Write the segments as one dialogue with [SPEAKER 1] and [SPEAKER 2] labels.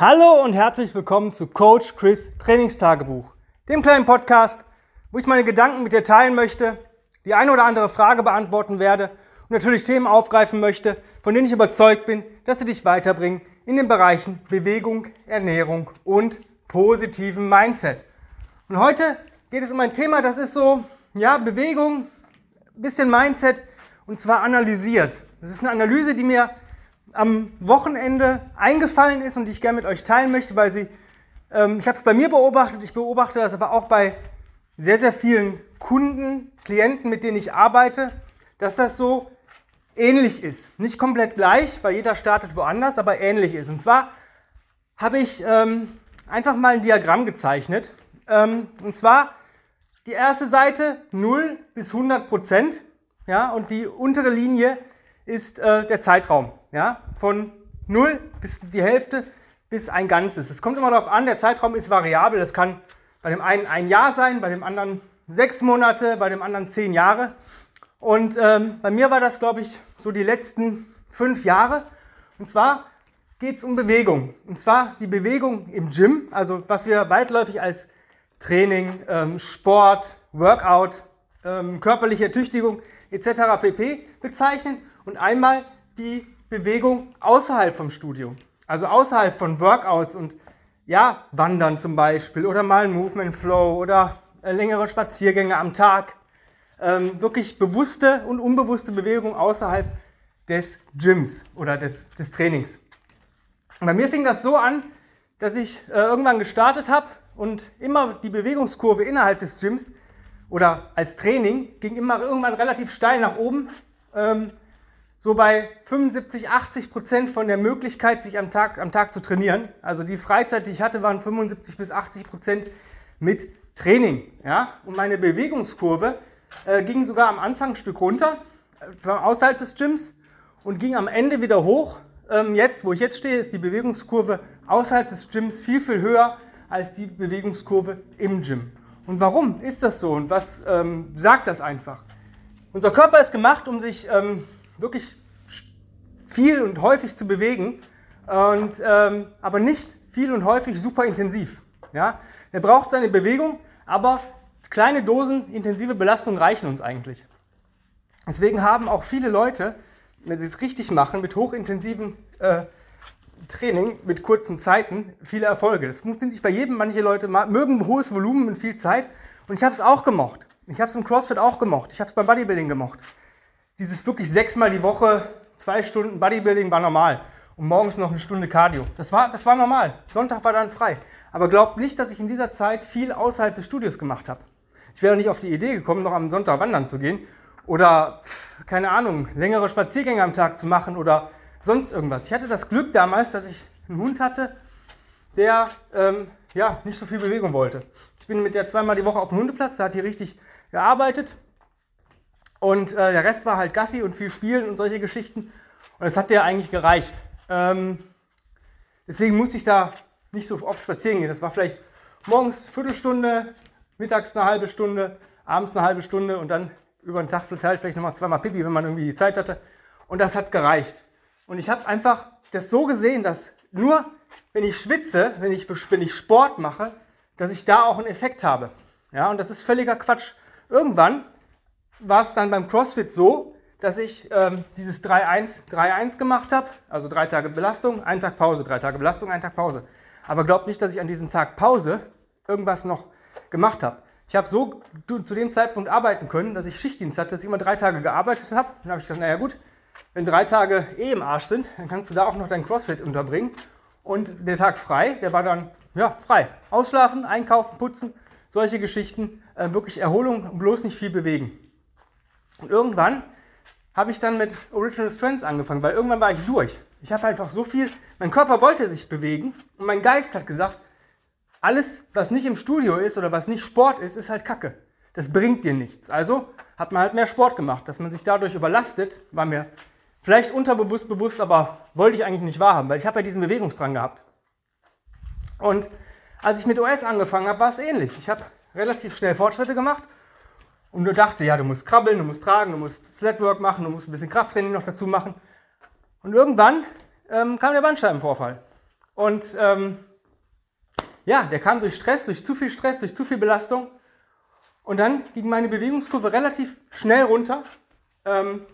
[SPEAKER 1] Hallo und herzlich willkommen zu Coach Chris Trainingstagebuch, dem kleinen Podcast, wo ich meine Gedanken mit dir teilen möchte, die eine oder andere Frage beantworten werde und natürlich Themen aufgreifen möchte, von denen ich überzeugt bin, dass sie dich weiterbringen in den Bereichen Bewegung, Ernährung und positiven Mindset. Und heute geht es um ein Thema, das ist so, ja, Bewegung, bisschen Mindset und zwar analysiert. Das ist eine Analyse, die mir am Wochenende eingefallen ist und die ich gerne mit euch teilen möchte, weil sie, ähm, ich habe es bei mir beobachtet, ich beobachte das aber auch bei sehr, sehr vielen Kunden, Klienten, mit denen ich arbeite, dass das so ähnlich ist. Nicht komplett gleich, weil jeder startet woanders, aber ähnlich ist. Und zwar habe ich ähm, einfach mal ein Diagramm gezeichnet. Ähm, und zwar die erste Seite 0 bis 100 Prozent. Ja, und die untere Linie ist äh, der Zeitraum. Ja, von 0 bis die Hälfte bis ein Ganzes. Es kommt immer darauf an, der Zeitraum ist variabel. Das kann bei dem einen ein Jahr sein, bei dem anderen sechs Monate, bei dem anderen zehn Jahre. Und ähm, bei mir war das, glaube ich, so die letzten fünf Jahre. Und zwar geht es um Bewegung. Und zwar die Bewegung im Gym, also was wir weitläufig als Training, ähm, Sport, Workout, ähm, körperliche Ertüchtigung etc. pp. bezeichnen. Und einmal die Bewegung außerhalb vom Studio. Also außerhalb von Workouts und ja, Wandern zum Beispiel oder mal ein Movement Flow oder äh, längere Spaziergänge am Tag ähm, wirklich bewusste und unbewusste Bewegung außerhalb des Gyms oder des, des Trainings. Und bei mir fing das so an, dass ich äh, irgendwann gestartet habe und immer die Bewegungskurve innerhalb des Gyms oder als Training ging immer irgendwann relativ steil nach oben. Ähm, so bei 75, 80 Prozent von der Möglichkeit, sich am Tag, am Tag zu trainieren. Also die Freizeit, die ich hatte, waren 75 bis 80 Prozent mit Training. Ja? Und meine Bewegungskurve äh, ging sogar am Anfang ein Stück runter, äh, außerhalb des Gyms und ging am Ende wieder hoch. Ähm, jetzt, wo ich jetzt stehe, ist die Bewegungskurve außerhalb des Gyms viel, viel höher als die Bewegungskurve im Gym. Und warum ist das so und was ähm, sagt das einfach? Unser Körper ist gemacht, um sich ähm, wirklich viel und häufig zu bewegen, und, ähm, aber nicht viel und häufig super intensiv. Ja? Er braucht seine Bewegung, aber kleine Dosen intensive Belastung reichen uns eigentlich. Deswegen haben auch viele Leute, wenn sie es richtig machen, mit hochintensiven äh, Training, mit kurzen Zeiten, viele Erfolge. Das funktioniert nicht bei jedem. Manche Leute mögen hohes Volumen und viel Zeit. Und ich habe es auch gemocht. Ich habe es im CrossFit auch gemocht. Ich habe es beim Bodybuilding gemocht. Dieses wirklich sechsmal die Woche, zwei Stunden Bodybuilding war normal. Und morgens noch eine Stunde Cardio. Das war, das war normal. Sonntag war dann frei. Aber glaubt nicht, dass ich in dieser Zeit viel außerhalb des Studios gemacht habe. Ich wäre nicht auf die Idee gekommen, noch am Sonntag wandern zu gehen oder, keine Ahnung, längere Spaziergänge am Tag zu machen oder sonst irgendwas. Ich hatte das Glück damals, dass ich einen Hund hatte, der ähm, ja, nicht so viel Bewegung wollte. Ich bin mit der zweimal die Woche auf dem Hundeplatz, da hat die richtig gearbeitet. Und äh, der Rest war halt Gassi und viel Spielen und solche Geschichten. Und es hat der eigentlich gereicht. Ähm, deswegen musste ich da nicht so oft spazieren gehen. Das war vielleicht morgens eine Viertelstunde, mittags eine halbe Stunde, abends eine halbe Stunde und dann über den Tag verteilt vielleicht nochmal zweimal Pipi, wenn man irgendwie die Zeit hatte. Und das hat gereicht. Und ich habe einfach das so gesehen, dass nur wenn ich schwitze, wenn ich, wenn ich Sport mache, dass ich da auch einen Effekt habe. Ja, und das ist völliger Quatsch. Irgendwann war es dann beim CrossFit so, dass ich ähm, dieses 3-1 gemacht habe, also drei Tage Belastung, ein Tag Pause, drei Tage Belastung, ein Tag Pause. Aber glaubt nicht, dass ich an diesem Tag Pause irgendwas noch gemacht habe. Ich habe so zu dem Zeitpunkt arbeiten können, dass ich Schichtdienst hatte, dass ich immer drei Tage gearbeitet habe. Dann habe ich gedacht, naja gut, wenn drei Tage eh im Arsch sind, dann kannst du da auch noch dein CrossFit unterbringen. Und der Tag frei, der war dann ja, frei. Ausschlafen, einkaufen, putzen, solche Geschichten. Äh, wirklich Erholung bloß nicht viel bewegen. Und irgendwann habe ich dann mit Original Strengths angefangen, weil irgendwann war ich durch. Ich habe einfach so viel, mein Körper wollte sich bewegen und mein Geist hat gesagt, alles, was nicht im Studio ist oder was nicht Sport ist, ist halt Kacke. Das bringt dir nichts. Also hat man halt mehr Sport gemacht. Dass man sich dadurch überlastet, war mir vielleicht unterbewusst bewusst, aber wollte ich eigentlich nicht wahrhaben, weil ich habe ja diesen Bewegungsdrang gehabt. Und als ich mit OS angefangen habe, war es ähnlich. Ich habe relativ schnell Fortschritte gemacht und nur dachte, ja, du musst krabbeln, du musst tragen, du musst Slackwork machen, du musst ein bisschen Krafttraining noch dazu machen. Und irgendwann ähm, kam der Bandscheibenvorfall. Und ähm, ja, der kam durch Stress, durch zu viel Stress, durch zu viel Belastung. Und dann ging meine Bewegungskurve relativ schnell runter, ähm,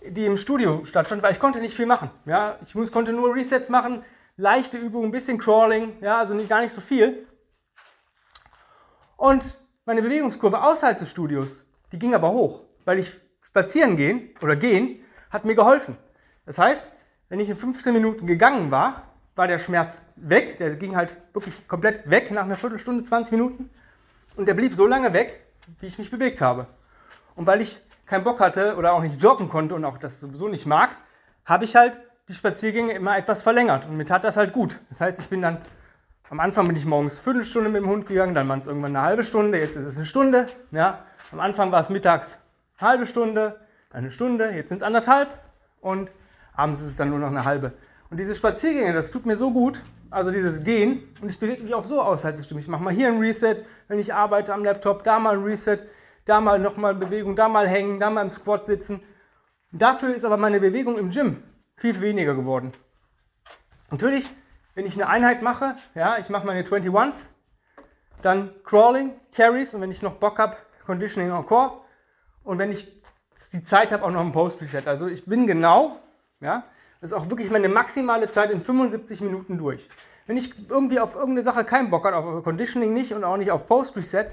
[SPEAKER 1] die im Studio stattfand, weil ich konnte nicht viel machen. Ja? Ich muss, konnte nur Resets machen, leichte Übungen, ein bisschen Crawling, ja, also nicht, gar nicht so viel. Und meine Bewegungskurve außerhalb des Studios, die ging aber hoch, weil ich spazieren gehen oder gehen hat mir geholfen. Das heißt, wenn ich in 15 Minuten gegangen war, war der Schmerz weg. Der ging halt wirklich komplett weg nach einer Viertelstunde, 20 Minuten. Und der blieb so lange weg, wie ich mich bewegt habe. Und weil ich keinen Bock hatte oder auch nicht joggen konnte und auch das sowieso nicht mag, habe ich halt die Spaziergänge immer etwas verlängert. Und mir tat das halt gut. Das heißt, ich bin dann, am Anfang bin ich morgens Viertelstunde mit dem Hund gegangen, dann waren es irgendwann eine halbe Stunde, jetzt ist es eine Stunde. Ja. Am Anfang war es mittags eine halbe Stunde, eine Stunde, jetzt sind es anderthalb und abends ist es dann nur noch eine halbe. Und diese Spaziergänge, das tut mir so gut, also dieses Gehen, und ich bewege mich auch so außerhalb des Stimmes. Ich mache mal hier ein Reset, wenn ich arbeite am Laptop, da mal ein Reset, da mal nochmal Bewegung, da mal hängen, da mal im Squat sitzen. Dafür ist aber meine Bewegung im Gym viel, viel weniger geworden. Natürlich, wenn ich eine Einheit mache, ja, ich mache meine 21s, dann Crawling, Carries und wenn ich noch Bock habe, Conditioning Encore und wenn ich die Zeit habe, auch noch ein Post-Reset. Also ich bin genau, ja, das ist auch wirklich meine maximale Zeit in 75 Minuten durch. Wenn ich irgendwie auf irgendeine Sache keinen Bock habe, auf Conditioning nicht und auch nicht auf Post-Reset,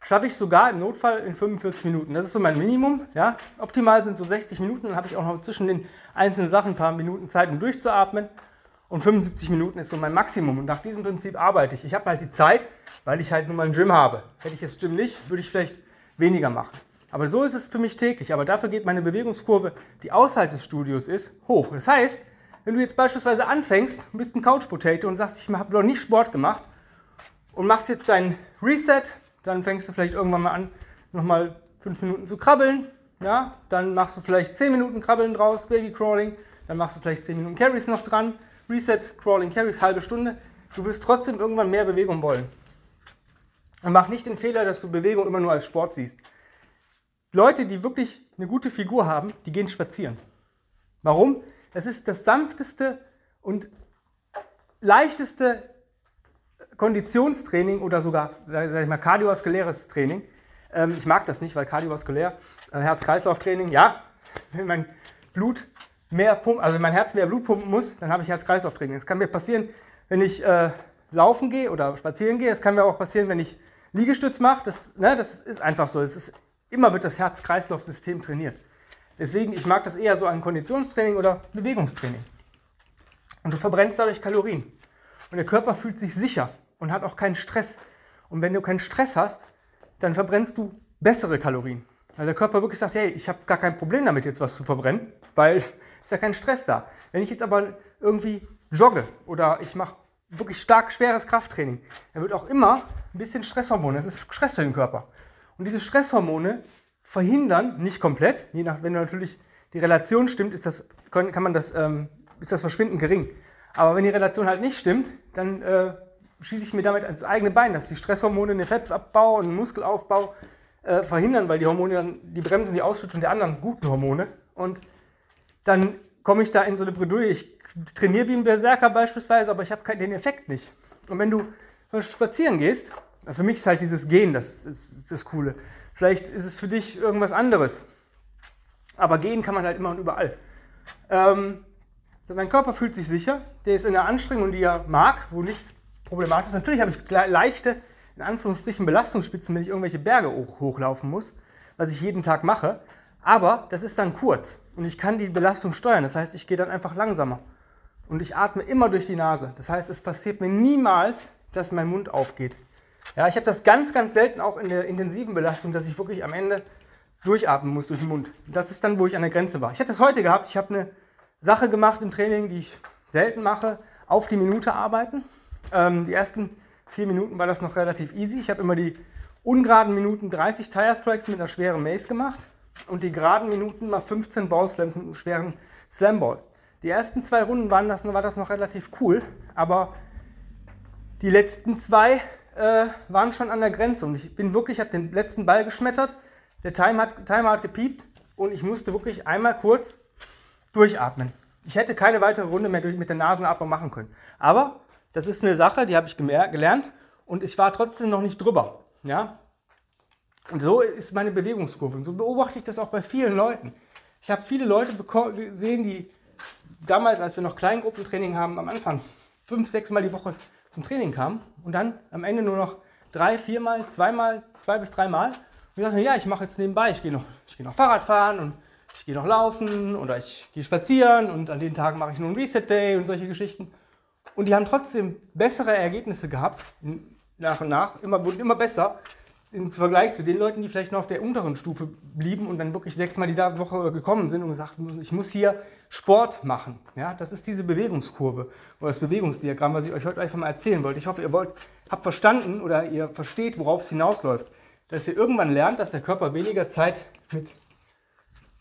[SPEAKER 1] schaffe ich sogar im Notfall in 45 Minuten. Das ist so mein Minimum. Ja? Optimal sind so 60 Minuten, dann habe ich auch noch zwischen den einzelnen Sachen ein paar Minuten Zeit, um durchzuatmen. Und 75 Minuten ist so mein Maximum. Und nach diesem Prinzip arbeite ich. Ich habe halt die Zeit, weil ich halt nur mal ein Gym habe. Hätte ich das Gym nicht, würde ich vielleicht weniger machen. Aber so ist es für mich täglich. Aber dafür geht meine Bewegungskurve, die außerhalb des Studios ist, hoch. Das heißt, wenn du jetzt beispielsweise anfängst, bist ein Couch Potato und sagst, ich habe noch nicht Sport gemacht und machst jetzt dein Reset, dann fängst du vielleicht irgendwann mal an, nochmal fünf Minuten zu krabbeln. Ja, dann machst du vielleicht zehn Minuten Krabbeln draus, Baby Crawling. Dann machst du vielleicht zehn Minuten Carries noch dran. Reset, Crawling, Carries, halbe Stunde. Du wirst trotzdem irgendwann mehr Bewegung wollen. Und mach nicht den Fehler, dass du Bewegung immer nur als Sport siehst. Leute, die wirklich eine gute Figur haben, die gehen spazieren. Warum? Es ist das sanfteste und leichteste Konditionstraining oder sogar, sag ich mal, kardiovaskuläres Training. Ähm, ich mag das nicht, weil kardiovaskulär, äh, Herz-Kreislauf-Training, ja, wenn mein Blut mehr pumpt, also wenn mein Herz mehr Blut pumpen muss, dann habe ich Herz-Kreislauf-Training. Das kann mir passieren, wenn ich äh, laufen gehe oder spazieren gehe. Das kann mir auch passieren, wenn ich Liegestütz mache. Das, ne, das ist einfach so. Es ist, immer wird das Herz-Kreislauf-System trainiert. Deswegen, ich mag das eher so ein Konditionstraining oder Bewegungstraining. Und du verbrennst dadurch Kalorien. Und der Körper fühlt sich sicher und hat auch keinen Stress. Und wenn du keinen Stress hast, dann verbrennst du bessere Kalorien. Weil der Körper wirklich sagt, hey, ich habe gar kein Problem damit, jetzt was zu verbrennen, weil ist ja kein Stress da. Wenn ich jetzt aber irgendwie jogge oder ich mache wirklich stark schweres Krafttraining, dann wird auch immer ein bisschen Stresshormone. Das ist Stress für den Körper. Und diese Stresshormone verhindern, nicht komplett, je nach, wenn natürlich die Relation stimmt, ist das, kann man das, ähm, ist das Verschwinden gering. Aber wenn die Relation halt nicht stimmt, dann äh, schieße ich mir damit ans eigene Bein, dass die Stresshormone den Fettabbau und den Muskelaufbau äh, verhindern, weil die Hormone dann, die bremsen die Ausschüttung der anderen guten Hormone. Und dann komme ich da in so eine Bredouille. Ich trainiere wie ein Berserker beispielsweise, aber ich habe den Effekt nicht. Und wenn du spazieren gehst, für mich ist halt dieses Gehen das, das, das Coole. Vielleicht ist es für dich irgendwas anderes. Aber gehen kann man halt immer und überall. Ähm, mein Körper fühlt sich sicher, der ist in der Anstrengung, die er mag, wo nichts problematisch ist. Natürlich habe ich leichte, in Anführungsstrichen, Belastungsspitzen, wenn ich irgendwelche Berge hoch, hochlaufen muss, was ich jeden Tag mache. Aber das ist dann kurz und ich kann die Belastung steuern. Das heißt, ich gehe dann einfach langsamer. Und ich atme immer durch die Nase. Das heißt, es passiert mir niemals, dass mein Mund aufgeht. Ja, ich habe das ganz, ganz selten auch in der intensiven Belastung, dass ich wirklich am Ende durchatmen muss durch den Mund. Das ist dann, wo ich an der Grenze war. Ich hatte das heute gehabt. Ich habe eine Sache gemacht im Training, die ich selten mache, auf die Minute arbeiten. Ähm, die ersten vier Minuten war das noch relativ easy. Ich habe immer die ungeraden Minuten 30 Tire Strikes mit einer schweren Mace gemacht und die geraden Minuten mal 15 Ball Slams mit einem schweren Slam Ball. Die ersten zwei Runden waren das, war das noch relativ cool, aber die letzten zwei äh, waren schon an der Grenze und ich bin wirklich, habe den letzten Ball geschmettert, der Timer hat, Timer hat gepiept und ich musste wirklich einmal kurz durchatmen. ich hätte keine weitere Runde mehr durch, mit der Nasenatmung machen können. Aber das ist eine Sache, die habe ich gelernt und ich war trotzdem noch nicht drüber. Ja? Und so ist meine Bewegungskurve. Und so beobachte ich das auch bei vielen Leuten. Ich habe viele Leute gesehen, die damals, als wir noch Kleingruppentraining haben, am Anfang fünf, sechs Mal die Woche zum Training kamen und dann am Ende nur noch drei, viermal, zweimal, zwei bis dreimal. Und ich dachte, ja, ich mache jetzt nebenbei, ich gehe noch, geh noch Fahrrad fahren und ich gehe noch laufen oder ich gehe spazieren und an den Tagen mache ich nur einen Reset Day und solche Geschichten. Und die haben trotzdem bessere Ergebnisse gehabt, nach und nach, immer, wurden immer besser, im Vergleich zu den Leuten, die vielleicht noch auf der unteren Stufe blieben und dann wirklich sechsmal die Woche gekommen sind und gesagt, ich muss hier Sport machen. Ja, das ist diese Bewegungskurve oder das Bewegungsdiagramm, was ich euch heute einfach mal erzählen wollte. Ich hoffe, ihr wollt, habt verstanden oder ihr versteht, worauf es hinausläuft. Dass ihr irgendwann lernt, dass der Körper weniger Zeit mit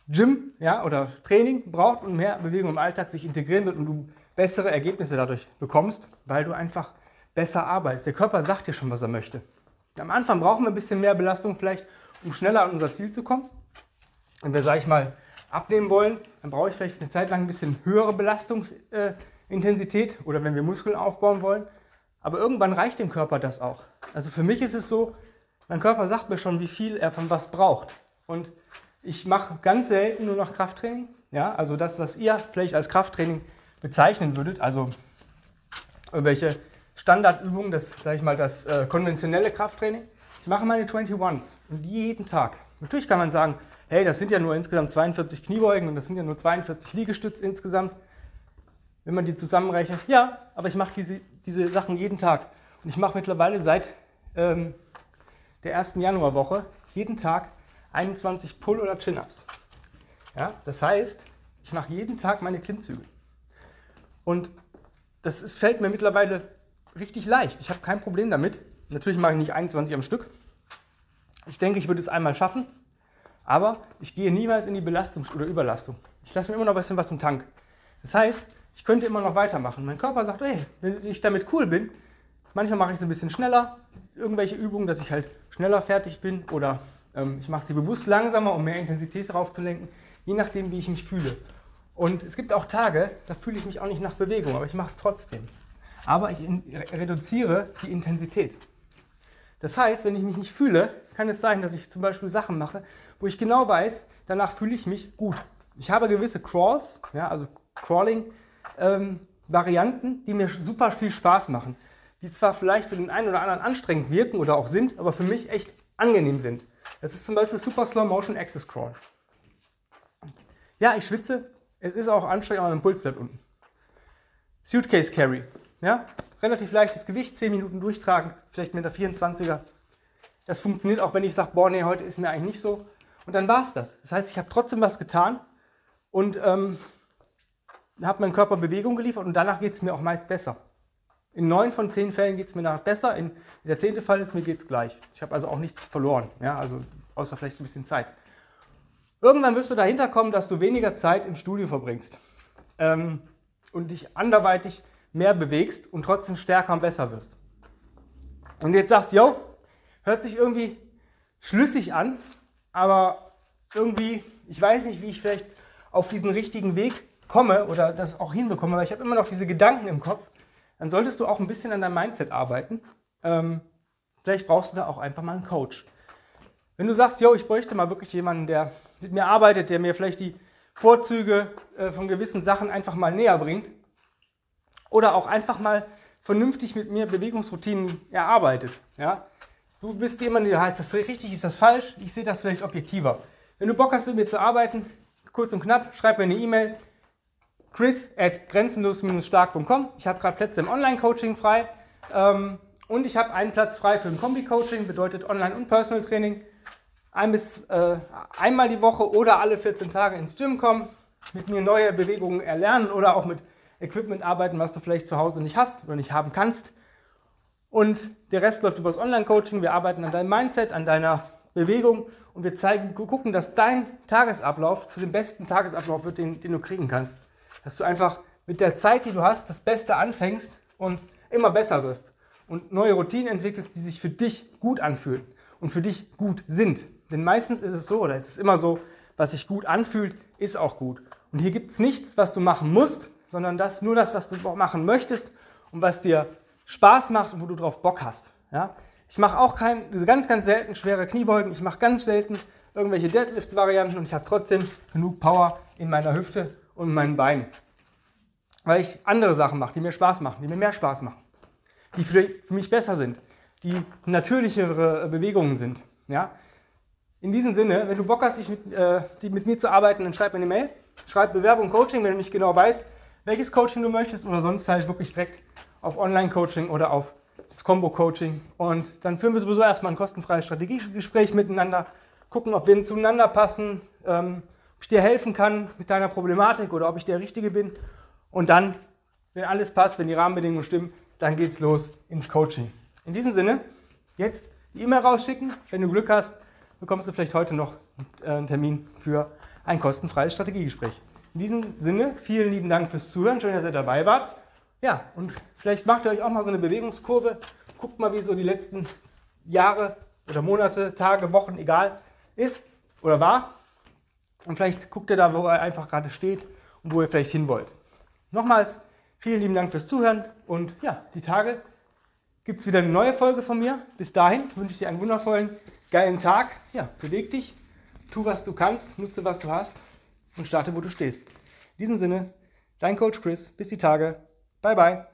[SPEAKER 1] Gym ja, oder Training braucht und mehr Bewegung im Alltag sich integrieren wird und du bessere Ergebnisse dadurch bekommst, weil du einfach besser arbeitest. Der Körper sagt dir schon, was er möchte. Am Anfang brauchen wir ein bisschen mehr Belastung vielleicht, um schneller an unser Ziel zu kommen. Wenn wir, sage ich mal, abnehmen wollen, dann brauche ich vielleicht eine Zeit lang ein bisschen höhere Belastungsintensität äh, oder wenn wir Muskeln aufbauen wollen. Aber irgendwann reicht dem Körper das auch. Also für mich ist es so, mein Körper sagt mir schon, wie viel er von was braucht. Und ich mache ganz selten nur noch Krafttraining. Ja, also das, was ihr vielleicht als Krafttraining bezeichnen würdet, also irgendwelche Standardübungen, das sage ich mal das äh, konventionelle Krafttraining. Ich mache meine 21s und jeden Tag. Natürlich kann man sagen, hey, das sind ja nur insgesamt 42 Kniebeugen und das sind ja nur 42 Liegestütze insgesamt. Wenn man die zusammenrechnet, ja, aber ich mache diese, diese Sachen jeden Tag. Und ich mache mittlerweile seit ähm, der ersten Januarwoche jeden Tag 21 Pull- oder Chin-Ups. Ja, das heißt, ich mache jeden Tag meine Klimmzüge. Und das ist, fällt mir mittlerweile richtig leicht. Ich habe kein Problem damit. Natürlich mache ich nicht 21 am Stück. Ich denke, ich würde es einmal schaffen, aber ich gehe niemals in die Belastung oder Überlastung. Ich lasse mir immer noch ein bisschen was im Tank. Das heißt, ich könnte immer noch weitermachen. Mein Körper sagt, hey, wenn ich damit cool bin, manchmal mache ich es ein bisschen schneller, irgendwelche Übungen, dass ich halt schneller fertig bin oder ähm, ich mache sie bewusst langsamer, um mehr Intensität darauf zu lenken, je nachdem, wie ich mich fühle. Und es gibt auch Tage, da fühle ich mich auch nicht nach Bewegung, aber ich mache es trotzdem aber ich reduziere die Intensität. Das heißt, wenn ich mich nicht fühle, kann es sein, dass ich zum Beispiel Sachen mache, wo ich genau weiß, danach fühle ich mich gut. Ich habe gewisse Crawls, ja, also Crawling-Varianten, ähm, die mir super viel Spaß machen, die zwar vielleicht für den einen oder anderen anstrengend wirken oder auch sind, aber für mich echt angenehm sind. Das ist zum Beispiel Super Slow Motion Access Crawl. Ja, ich schwitze, es ist auch anstrengend, aber mein Puls bleibt unten. Suitcase Carry. Ja? Relativ leichtes Gewicht, 10 Minuten durchtragen, vielleicht mit der 24er. Das funktioniert auch, wenn ich sage, boah, nee, heute ist mir eigentlich nicht so. Und dann war es das. Das heißt, ich habe trotzdem was getan und ähm, habe meinem Körper Bewegung geliefert und danach geht es mir auch meist besser. In neun von zehn Fällen geht es mir danach besser. In, der zehnte Fall ist mir geht's gleich. Ich habe also auch nichts verloren, ja, also außer vielleicht ein bisschen Zeit. Irgendwann wirst du dahinter kommen, dass du weniger Zeit im Studio verbringst ähm, und dich anderweitig mehr bewegst und trotzdem stärker und besser wirst. Und jetzt sagst, yo, hört sich irgendwie schlüssig an, aber irgendwie, ich weiß nicht, wie ich vielleicht auf diesen richtigen Weg komme oder das auch hinbekomme, weil ich habe immer noch diese Gedanken im Kopf, dann solltest du auch ein bisschen an deinem Mindset arbeiten. Ähm, vielleicht brauchst du da auch einfach mal einen Coach. Wenn du sagst, yo, ich bräuchte mal wirklich jemanden, der mit mir arbeitet, der mir vielleicht die Vorzüge äh, von gewissen Sachen einfach mal näher bringt, oder auch einfach mal vernünftig mit mir Bewegungsroutinen erarbeitet. Ja? Du bist jemand, der heißt, das richtig, ist das falsch? Ich sehe das vielleicht objektiver. Wenn du Bock hast, mit mir zu arbeiten, kurz und knapp, schreib mir eine E-Mail. Chris at grenzenlos-stark.com. Ich habe gerade Plätze im Online-Coaching frei. Ähm, und ich habe einen Platz frei für ein Kombi-Coaching, bedeutet Online- und Personal-Training. Ein bis, äh, einmal die Woche oder alle 14 Tage ins Gym kommen, mit mir neue Bewegungen erlernen oder auch mit Equipment arbeiten, was du vielleicht zu Hause nicht hast oder nicht haben kannst. Und der Rest läuft über das Online-Coaching. Wir arbeiten an deinem Mindset, an deiner Bewegung und wir zeigen, gucken, dass dein Tagesablauf zu dem besten Tagesablauf wird, den, den du kriegen kannst. Dass du einfach mit der Zeit, die du hast, das Beste anfängst und immer besser wirst. Und neue Routinen entwickelst, die sich für dich gut anfühlen und für dich gut sind. Denn meistens ist es so, oder es ist immer so, was sich gut anfühlt, ist auch gut. Und hier gibt es nichts, was du machen musst, sondern das, nur das, was du machen möchtest und was dir Spaß macht und wo du drauf Bock hast. Ja? Ich mache auch kein, ganz, ganz selten schwere Kniebeugen. Ich mache ganz selten irgendwelche Deadlifts-Varianten und ich habe trotzdem genug Power in meiner Hüfte und in meinen Beinen. Weil ich andere Sachen mache, die mir Spaß machen, die mir mehr Spaß machen, die für, mich besser sind, die natürlichere Bewegungen sind. Ja? In diesem Sinne, wenn du Bock hast, dich mit, äh, die mit mir zu arbeiten, dann schreib mir eine Mail. Schreib Bewerbung Coaching, wenn du nicht genau weißt, welches Coaching du möchtest oder sonst halt wirklich direkt auf Online-Coaching oder auf das Combo-Coaching. Und dann führen wir sowieso erstmal ein kostenfreies Strategiegespräch miteinander, gucken, ob wir zueinander passen, ähm, ob ich dir helfen kann mit deiner Problematik oder ob ich der Richtige bin. Und dann, wenn alles passt, wenn die Rahmenbedingungen stimmen, dann geht's los ins Coaching. In diesem Sinne, jetzt die E-Mail rausschicken. Wenn du Glück hast, bekommst du vielleicht heute noch einen Termin für ein kostenfreies Strategiegespräch. In diesem Sinne, vielen lieben Dank fürs Zuhören. Schön, dass ihr dabei wart. Ja, und vielleicht macht ihr euch auch mal so eine Bewegungskurve. Guckt mal, wie so die letzten Jahre oder Monate, Tage, Wochen, egal, ist oder war. Und vielleicht guckt ihr da, wo ihr einfach gerade steht und wo ihr vielleicht hin wollt. Nochmals, vielen lieben Dank fürs Zuhören und ja, die Tage gibt es wieder eine neue Folge von mir. Bis dahin wünsche ich dir einen wundervollen, geilen Tag. Ja, beweg dich, tu was du kannst, nutze was du hast und starte, wo du stehst. In diesem Sinne, dein Coach Chris. Bis die Tage. Bye, bye.